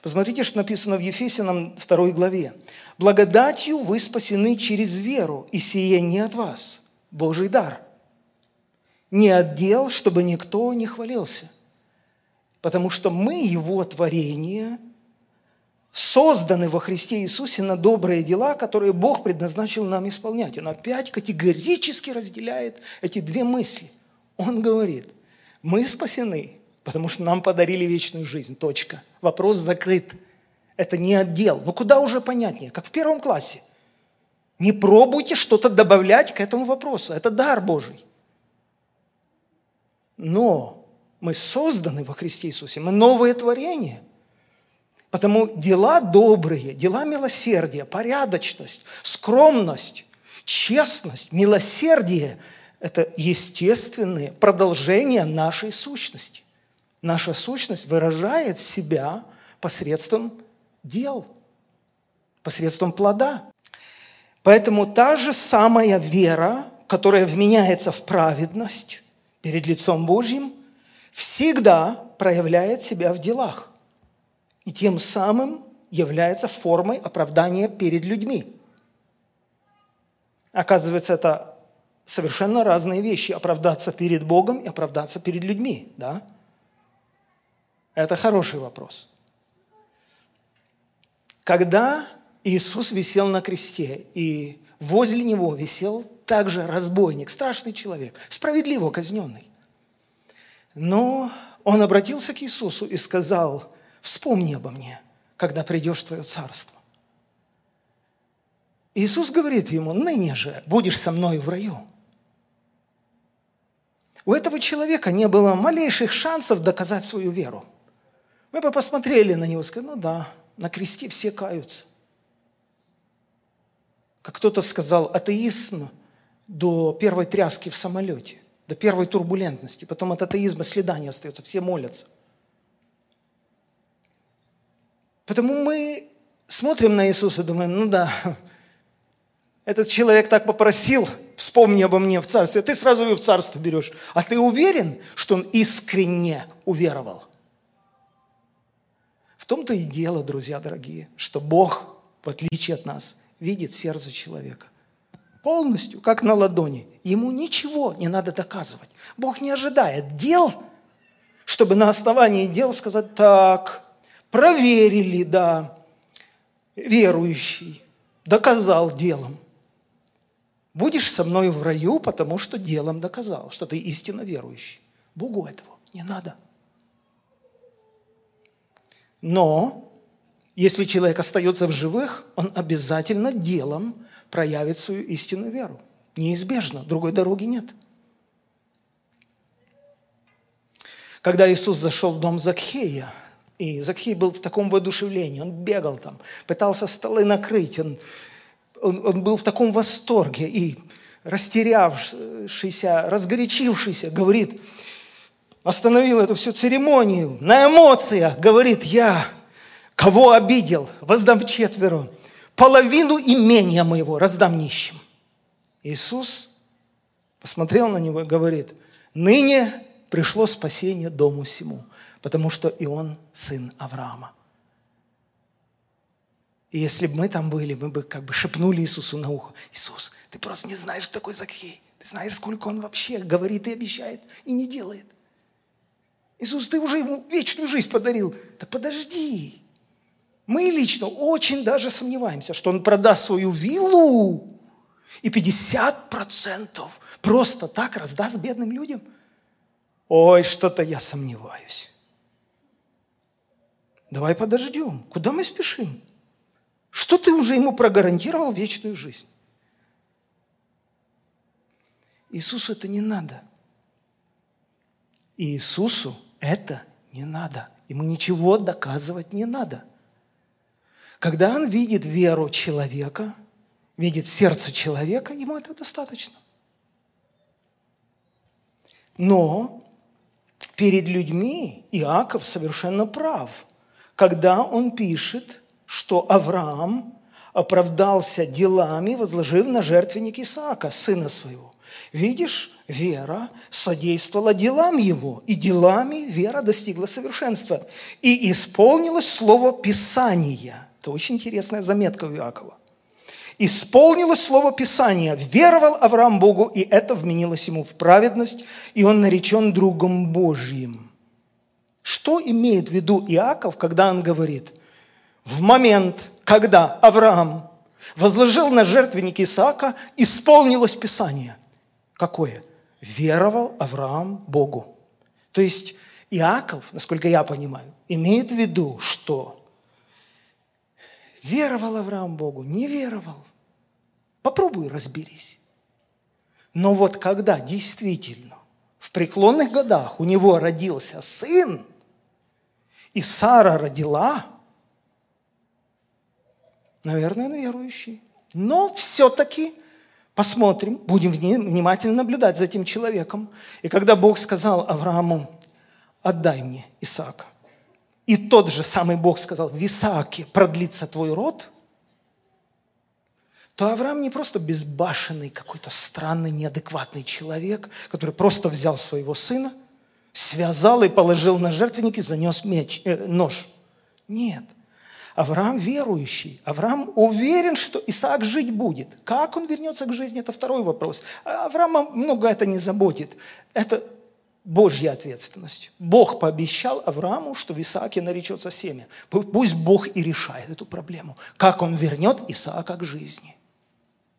[SPEAKER 1] Посмотрите, что написано в Ефесянам 2 главе. «Благодатью вы спасены через веру, и сие не от вас, Божий дар, не от дел, чтобы никто не хвалился, потому что мы Его творение – созданы во Христе Иисусе на добрые дела, которые Бог предназначил нам исполнять. Он опять категорически разделяет эти две мысли. Он говорит, мы спасены, потому что нам подарили вечную жизнь. Точка. Вопрос закрыт. Это не отдел. Ну куда уже понятнее, как в первом классе. Не пробуйте что-то добавлять к этому вопросу. Это дар Божий. Но мы созданы во Христе Иисусе. Мы новое творение – Потому дела добрые, дела милосердия, порядочность, скромность, честность, милосердие – это естественные продолжения нашей сущности. Наша сущность выражает себя посредством дел, посредством плода. Поэтому та же самая вера, которая вменяется в праведность перед лицом Божьим, всегда проявляет себя в делах и тем самым является формой оправдания перед людьми. Оказывается, это совершенно разные вещи. Оправдаться перед Богом и оправдаться перед людьми. Да? Это хороший вопрос. Когда Иисус висел на кресте, и возле Него висел также разбойник, страшный человек, справедливо казненный. Но он обратился к Иисусу и сказал, вспомни обо мне, когда придешь в Твое Царство. Иисус говорит ему, ныне же будешь со мной в раю. У этого человека не было малейших шансов доказать свою веру. Мы бы посмотрели на него и сказали, ну да, на кресте все каются. Как кто-то сказал, атеизм до первой тряски в самолете, до первой турбулентности. Потом от атеизма следа не остается, все молятся. Потому мы смотрим на Иисуса и думаем, ну да, этот человек так попросил, вспомни обо мне в царстве, ты сразу его в царство берешь. А ты уверен, что он искренне уверовал? В том-то и дело, друзья дорогие, что Бог, в отличие от нас, видит сердце человека. Полностью, как на ладони. Ему ничего не надо доказывать. Бог не ожидает дел, чтобы на основании дел сказать, так, проверили, да, верующий, доказал делом. Будешь со мной в раю, потому что делом доказал, что ты истинно верующий. Богу этого не надо. Но если человек остается в живых, он обязательно делом проявит свою истинную веру. Неизбежно, другой дороги нет. Когда Иисус зашел в дом Закхея, и Закхей был в таком воодушевлении, он бегал там, пытался столы накрыть, он, он, он был в таком восторге и растерявшийся, разгорячившийся, говорит, остановил эту всю церемонию, на эмоциях, говорит, я кого обидел, воздам четверо, половину имения моего раздам нищим. Иисус посмотрел на него и говорит, ныне пришло спасение дому всему, потому что и он сын Авраама. И если бы мы там были, мы бы как бы шепнули Иисусу на ухо, Иисус, ты просто не знаешь, кто такой Закхей. Ты знаешь, сколько он вообще говорит и обещает, и не делает. Иисус, ты уже ему вечную жизнь подарил. Да подожди. Мы лично очень даже сомневаемся, что он продаст свою виллу и 50% просто так раздаст бедным людям. Ой, что-то я сомневаюсь. Давай подождем. Куда мы спешим? Что ты уже ему прогарантировал вечную жизнь? Иисусу это не надо. И Иисусу это не надо. Ему ничего доказывать не надо. Когда он видит веру человека, видит сердце человека, ему это достаточно. Но перед людьми Иаков совершенно прав, когда он пишет, что Авраам оправдался делами, возложив на жертвенник Исаака, сына своего. Видишь, вера содействовала делам его, и делами вера достигла совершенства. И исполнилось слово Писания. Это очень интересная заметка у Иакова. Исполнилось слово Писания. Веровал Авраам Богу, и это вменилось ему в праведность, и он наречен другом Божьим. Что имеет в виду Иаков, когда он говорит, в момент, когда Авраам возложил на жертвенник Исаака, исполнилось Писание – Какое? Веровал Авраам Богу. То есть Иаков, насколько я понимаю, имеет в виду, что веровал Авраам Богу, не веровал. Попробуй разберись. Но вот когда действительно в преклонных годах у него родился сын, и Сара родила, наверное, верующий. Но все-таки Посмотрим, будем внимательно наблюдать за этим человеком. И когда Бог сказал Аврааму, отдай мне Исаака, и тот же самый Бог сказал, в Исааке продлится твой род, то Авраам не просто безбашенный какой-то странный, неадекватный человек, который просто взял своего сына, связал и положил на жертвенник и занес меч, э, нож. Нет – Авраам верующий. Авраам уверен, что Исаак жить будет. Как он вернется к жизни, это второй вопрос. Авраама много это не заботит. Это Божья ответственность. Бог пообещал Аврааму, что в Исааке наречется семя. Пусть Бог и решает эту проблему. Как он вернет Исаака к жизни.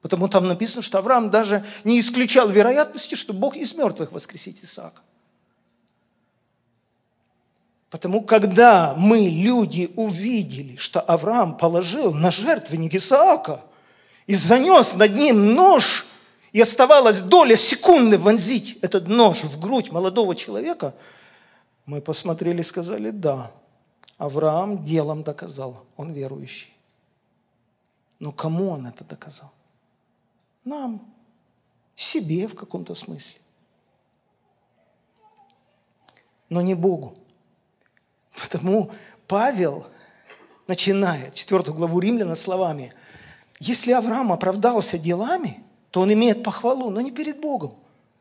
[SPEAKER 1] Потому там написано, что Авраам даже не исключал вероятности, что Бог из мертвых воскресит Исаака. Потому когда мы, люди, увидели, что Авраам положил на жертвенник Исаака и занес над ним нож, и оставалась доля секунды вонзить этот нож в грудь молодого человека, мы посмотрели и сказали, да, Авраам делом доказал, он верующий. Но кому он это доказал? Нам, себе в каком-то смысле. Но не Богу. Потому Павел начинает четвертую главу Римляна словами, если Авраам оправдался делами, то он имеет похвалу, но не перед Богом.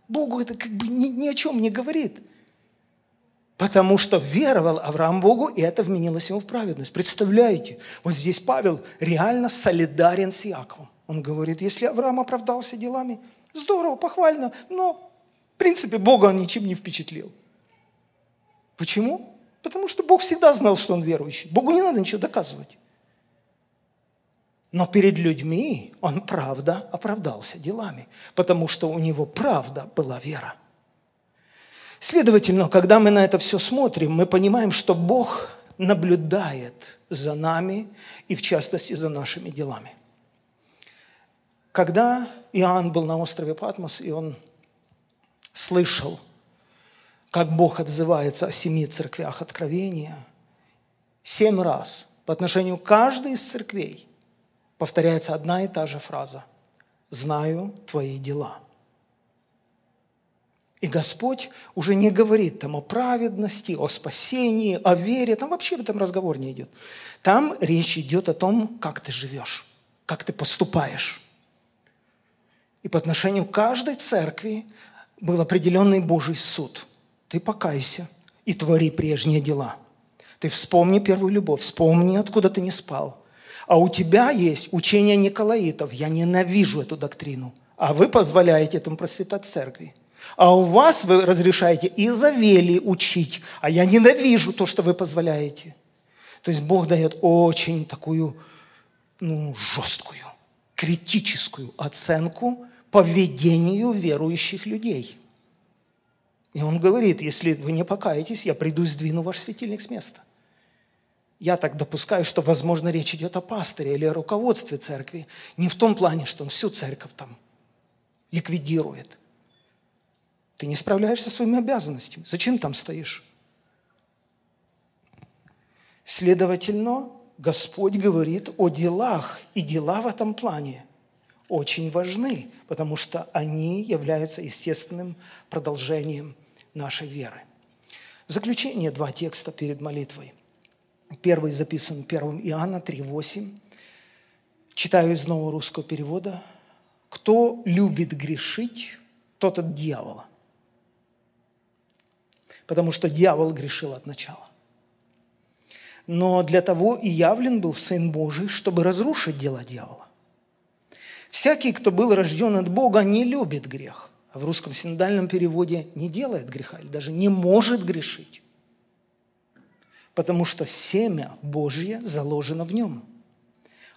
[SPEAKER 1] Богу это как бы ни, ни о чем не говорит. Потому что веровал Авраам Богу, и это вменилось ему в праведность. Представляете, вот здесь Павел реально солидарен с Иаковом. Он говорит, если Авраам оправдался делами, здорово, похвально, но в принципе Бога он ничем не впечатлил. Почему? Потому что Бог всегда знал, что он верующий. Богу не надо ничего доказывать. Но перед людьми он правда оправдался делами, потому что у него правда была вера. Следовательно, когда мы на это все смотрим, мы понимаем, что Бог наблюдает за нами и в частности за нашими делами. Когда Иоанн был на острове Патмос, и он слышал как Бог отзывается о семи церквях Откровения, семь раз по отношению к каждой из церквей повторяется одна и та же фраза «Знаю твои дела». И Господь уже не говорит там о праведности, о спасении, о вере. Там вообще об этом разговор не идет. Там речь идет о том, как ты живешь, как ты поступаешь. И по отношению к каждой церкви был определенный Божий суд. Ты покайся и твори прежние дела. Ты вспомни первую любовь, вспомни, откуда ты не спал. А у тебя есть учение Николаитов. Я ненавижу эту доктрину. А вы позволяете этому процветать в церкви. А у вас вы разрешаете Изавели учить, а я ненавижу то, что вы позволяете. То есть Бог дает очень такую, ну, жесткую, критическую оценку поведению верующих людей. И он говорит, если вы не покаетесь, я приду и сдвину ваш светильник с места. Я так допускаю, что, возможно, речь идет о пасторе или о руководстве церкви. Не в том плане, что он всю церковь там ликвидирует. Ты не справляешься со своими обязанностями. Зачем там стоишь? Следовательно, Господь говорит о делах, и дела в этом плане очень важны, потому что они являются естественным продолжением нашей веры. В заключение два текста перед молитвой. Первый записан 1 Иоанна 3,8. Читаю из нового русского перевода. «Кто любит грешить, тот от дьявола». Потому что дьявол грешил от начала. Но для того и явлен был Сын Божий, чтобы разрушить дела дьявола. Всякий, кто был рожден от Бога, не любит грех. А в русском синодальном переводе не делает греха, или даже не может грешить. Потому что семя Божье заложено в нем.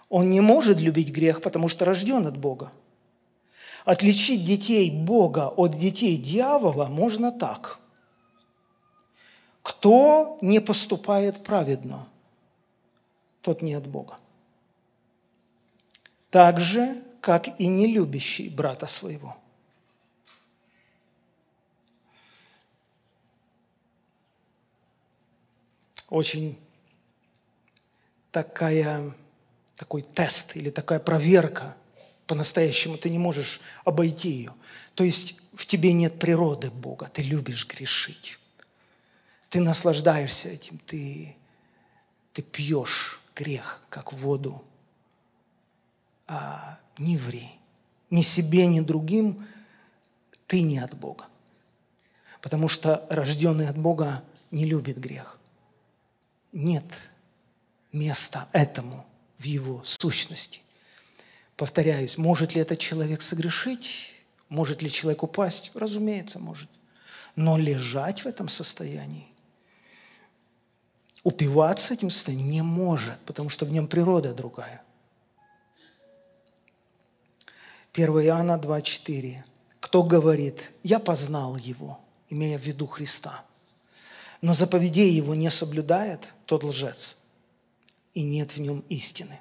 [SPEAKER 1] Он не может любить грех, потому что рожден от Бога. Отличить детей Бога от детей дьявола можно так. Кто не поступает праведно, тот не от Бога. Так же, как и не любящий брата своего. Очень такая, такой тест или такая проверка по-настоящему, ты не можешь обойти ее. То есть в тебе нет природы Бога, ты любишь грешить. Ты наслаждаешься этим, ты, ты пьешь грех, как воду. А, не ври. Ни себе, ни другим ты не от Бога. Потому что рожденный от Бога не любит грех. Нет места этому в его сущности. Повторяюсь, может ли этот человек согрешить? Может ли человек упасть? Разумеется, может. Но лежать в этом состоянии, упиваться этим состоянием не может, потому что в нем природа другая. 1 Иоанна 2,4. Кто говорит, я познал его, имея в виду Христа, но заповедей его не соблюдает, тот лжец, и нет в нем истины.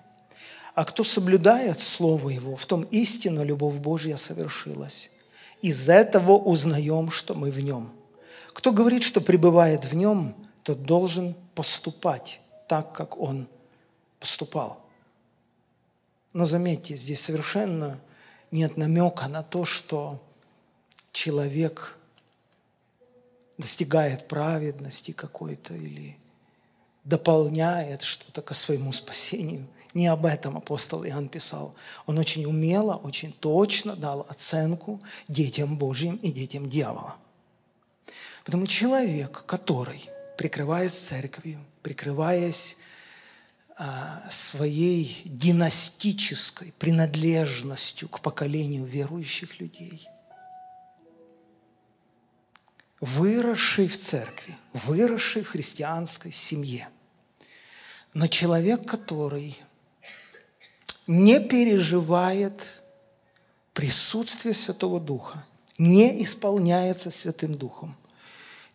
[SPEAKER 1] А кто соблюдает Слово Его, в том истину любовь Божья совершилась. Из этого узнаем, что мы в Нем. Кто говорит, что пребывает в Нем, тот должен поступать так, как Он поступал. Но заметьте, здесь совершенно нет намека на то, что человек достигает праведности какой-то или дополняет что-то к своему спасению. Не об этом апостол Иоанн писал. Он очень умело, очень точно дал оценку детям Божьим и детям дьявола. Потому человек, который, прикрываясь церковью, прикрываясь а, своей династической принадлежностью к поколению верующих людей. Выросший в церкви, выросший в христианской семье. Но человек, который не переживает присутствие Святого Духа, не исполняется Святым Духом,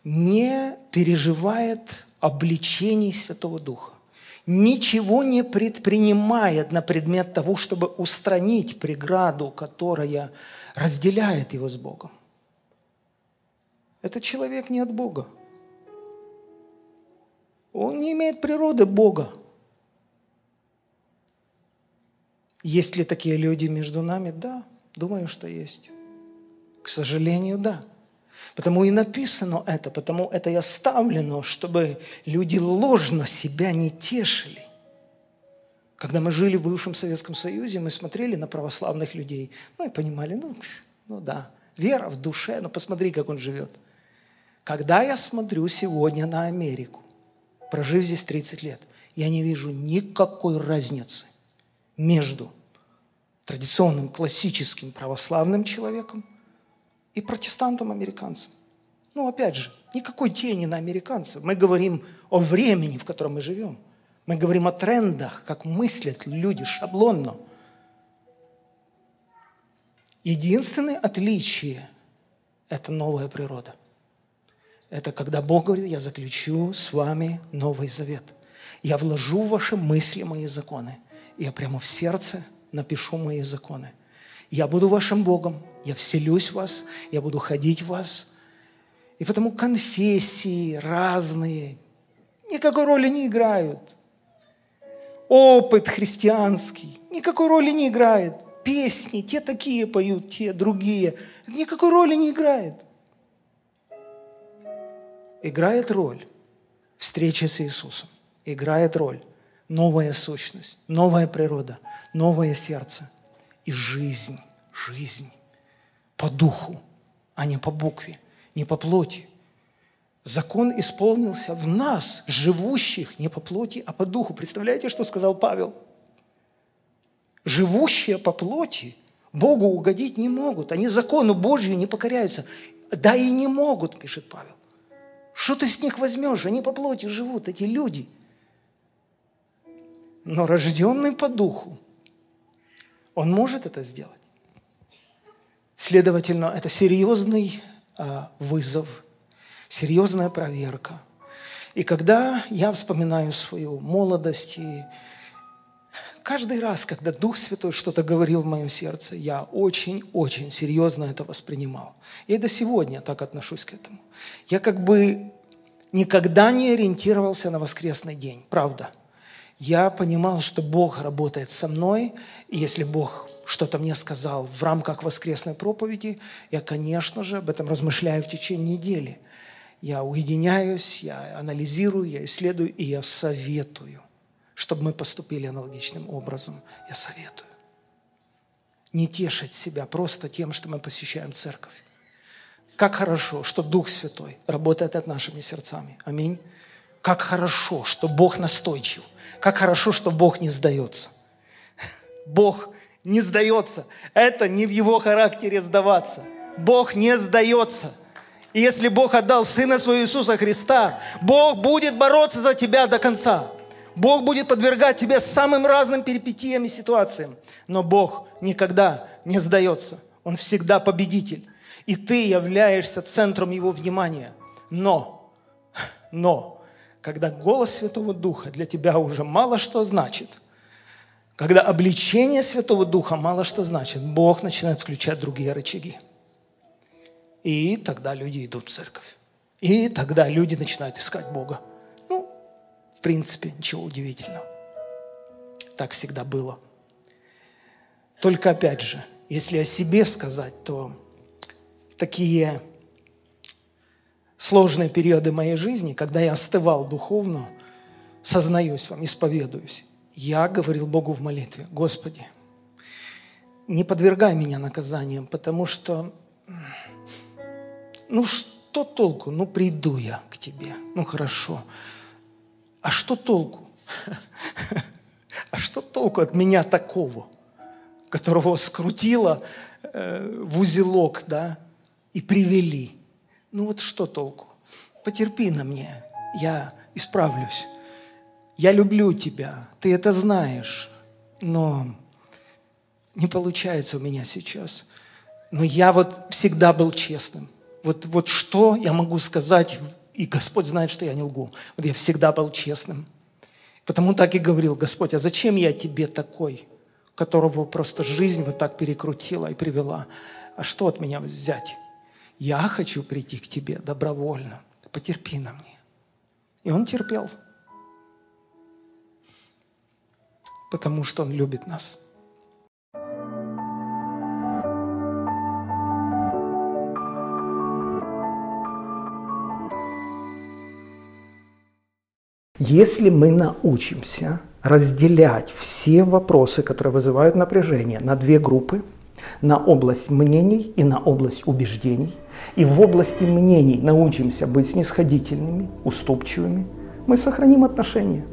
[SPEAKER 1] не переживает обличений Святого Духа, ничего не предпринимает на предмет того, чтобы устранить преграду, которая разделяет его с Богом. Этот человек не от Бога. Он не имеет природы Бога. Есть ли такие люди между нами? Да, думаю, что есть. К сожалению, да. Потому и написано это, потому это и оставлено, чтобы люди ложно себя не тешили. Когда мы жили в бывшем Советском Союзе, мы смотрели на православных людей, ну и понимали, ну, ну да, вера в душе, но посмотри, как он живет. Когда я смотрю сегодня на Америку, прожив здесь 30 лет, я не вижу никакой разницы между традиционным классическим православным человеком и протестантом-американцем. Ну, опять же, никакой тени на американцев. Мы говорим о времени, в котором мы живем. Мы говорим о трендах, как мыслят люди шаблонно. Единственное отличие – это новая природа. Это когда Бог говорит, я заключу с вами новый завет. Я вложу в ваши мысли мои законы. Я прямо в сердце напишу мои законы. Я буду вашим Богом, я вселюсь в вас, я буду ходить в вас. И потому конфессии разные никакой роли не играют. Опыт христианский никакой роли не играет. Песни, те такие поют, те другие. никакой роли не играет. Играет роль встреча с Иисусом. Играет роль новая сущность, новая природа, новое сердце и жизнь, жизнь по духу, а не по букве, не по плоти. Закон исполнился в нас, живущих не по плоти, а по духу. Представляете, что сказал Павел? Живущие по плоти Богу угодить не могут. Они закону Божью не покоряются. Да и не могут, пишет Павел. Что ты с них возьмешь? Они по плоти живут, эти люди. Но рожденный по духу, он может это сделать. Следовательно, это серьезный а, вызов, серьезная проверка. И когда я вспоминаю свою молодость, и каждый раз, когда Дух Святой что-то говорил в мое сердце, я очень-очень серьезно это воспринимал. Я и до сегодня так отношусь к этому. Я как бы никогда не ориентировался на воскресный день, правда – я понимал, что Бог работает со мной, и если Бог что-то мне сказал в рамках воскресной проповеди, я, конечно же, об этом размышляю в течение недели. Я уединяюсь, я анализирую, я исследую, и я советую, чтобы мы поступили аналогичным образом. Я советую. Не тешить себя просто тем, что мы посещаем церковь. Как хорошо, что Дух Святой работает над нашими сердцами. Аминь. Как хорошо, что Бог настойчив. Как хорошо, что Бог не сдается. Бог не сдается. Это не в его характере сдаваться. Бог не сдается. И если Бог отдал Сына Своего Иисуса Христа, Бог будет бороться за тебя до конца. Бог будет подвергать тебя самым разным перипетиям и ситуациям. Но Бог никогда не сдается. Он всегда победитель. И ты являешься центром Его внимания. Но, но, когда голос Святого Духа для тебя уже мало что значит, когда обличение Святого Духа мало что значит, Бог начинает включать другие рычаги. И тогда люди идут в церковь. И тогда люди начинают искать Бога. Принципе, ничего удивительного. Так всегда было. Только опять же, если о себе сказать, то такие сложные периоды моей жизни, когда я остывал духовно, сознаюсь вам, исповедуюсь, я говорил Богу в молитве, Господи, не подвергай меня наказаниям, потому что, ну что толку? Ну приду я к Тебе, ну хорошо. А что толку? А что толку от меня такого, которого скрутило э, в узелок, да, и привели? ну вот что толку? Потерпи на мне, я исправлюсь. Я люблю тебя, ты это знаешь, но не получается у меня сейчас. Но я вот всегда был честным. Вот, вот что я могу сказать, и Господь знает, что я не лгу. Вот я всегда был честным. Потому так и говорил, Господь, а зачем я тебе такой, которого просто жизнь вот так перекрутила и привела? А что от меня взять? я хочу прийти к тебе добровольно, потерпи на мне. И он терпел, потому что он любит нас. Если мы научимся разделять все вопросы, которые вызывают напряжение, на две группы, на область мнений и на область убеждений. И в области мнений научимся быть снисходительными, уступчивыми, мы сохраним отношения.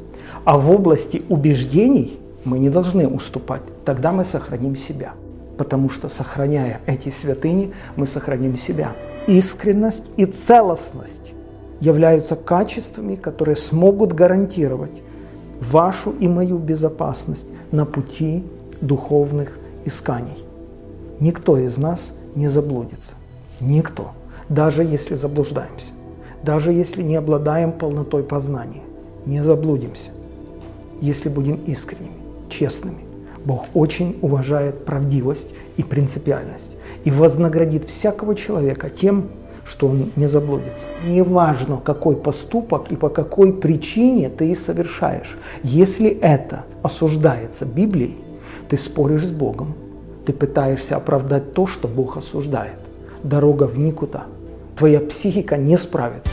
[SPEAKER 1] А в области убеждений мы не должны уступать, тогда мы сохраним себя. Потому что, сохраняя эти святыни, мы сохраним себя. Искренность и целостность являются качествами, которые смогут гарантировать вашу и мою безопасность на пути духовных исканий. Никто из нас не заблудится. Никто. Даже если заблуждаемся. Даже если не обладаем полнотой познания. Не заблудимся. Если будем искренними, честными. Бог очень уважает правдивость и принципиальность и вознаградит всякого человека тем, что он не заблудится. Неважно, какой поступок и по какой причине ты совершаешь. Если это осуждается Библией, ты споришь с Богом, ты пытаешься оправдать то, что Бог осуждает. Дорога в никуда. Твоя психика не справится.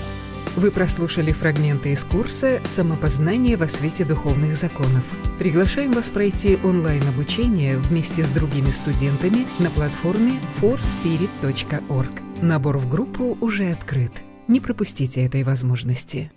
[SPEAKER 2] Вы прослушали фрагменты из курса «Самопознание во свете духовных законов». Приглашаем вас пройти онлайн-обучение вместе с другими студентами на платформе forspirit.org. Набор в группу уже открыт. Не пропустите этой возможности.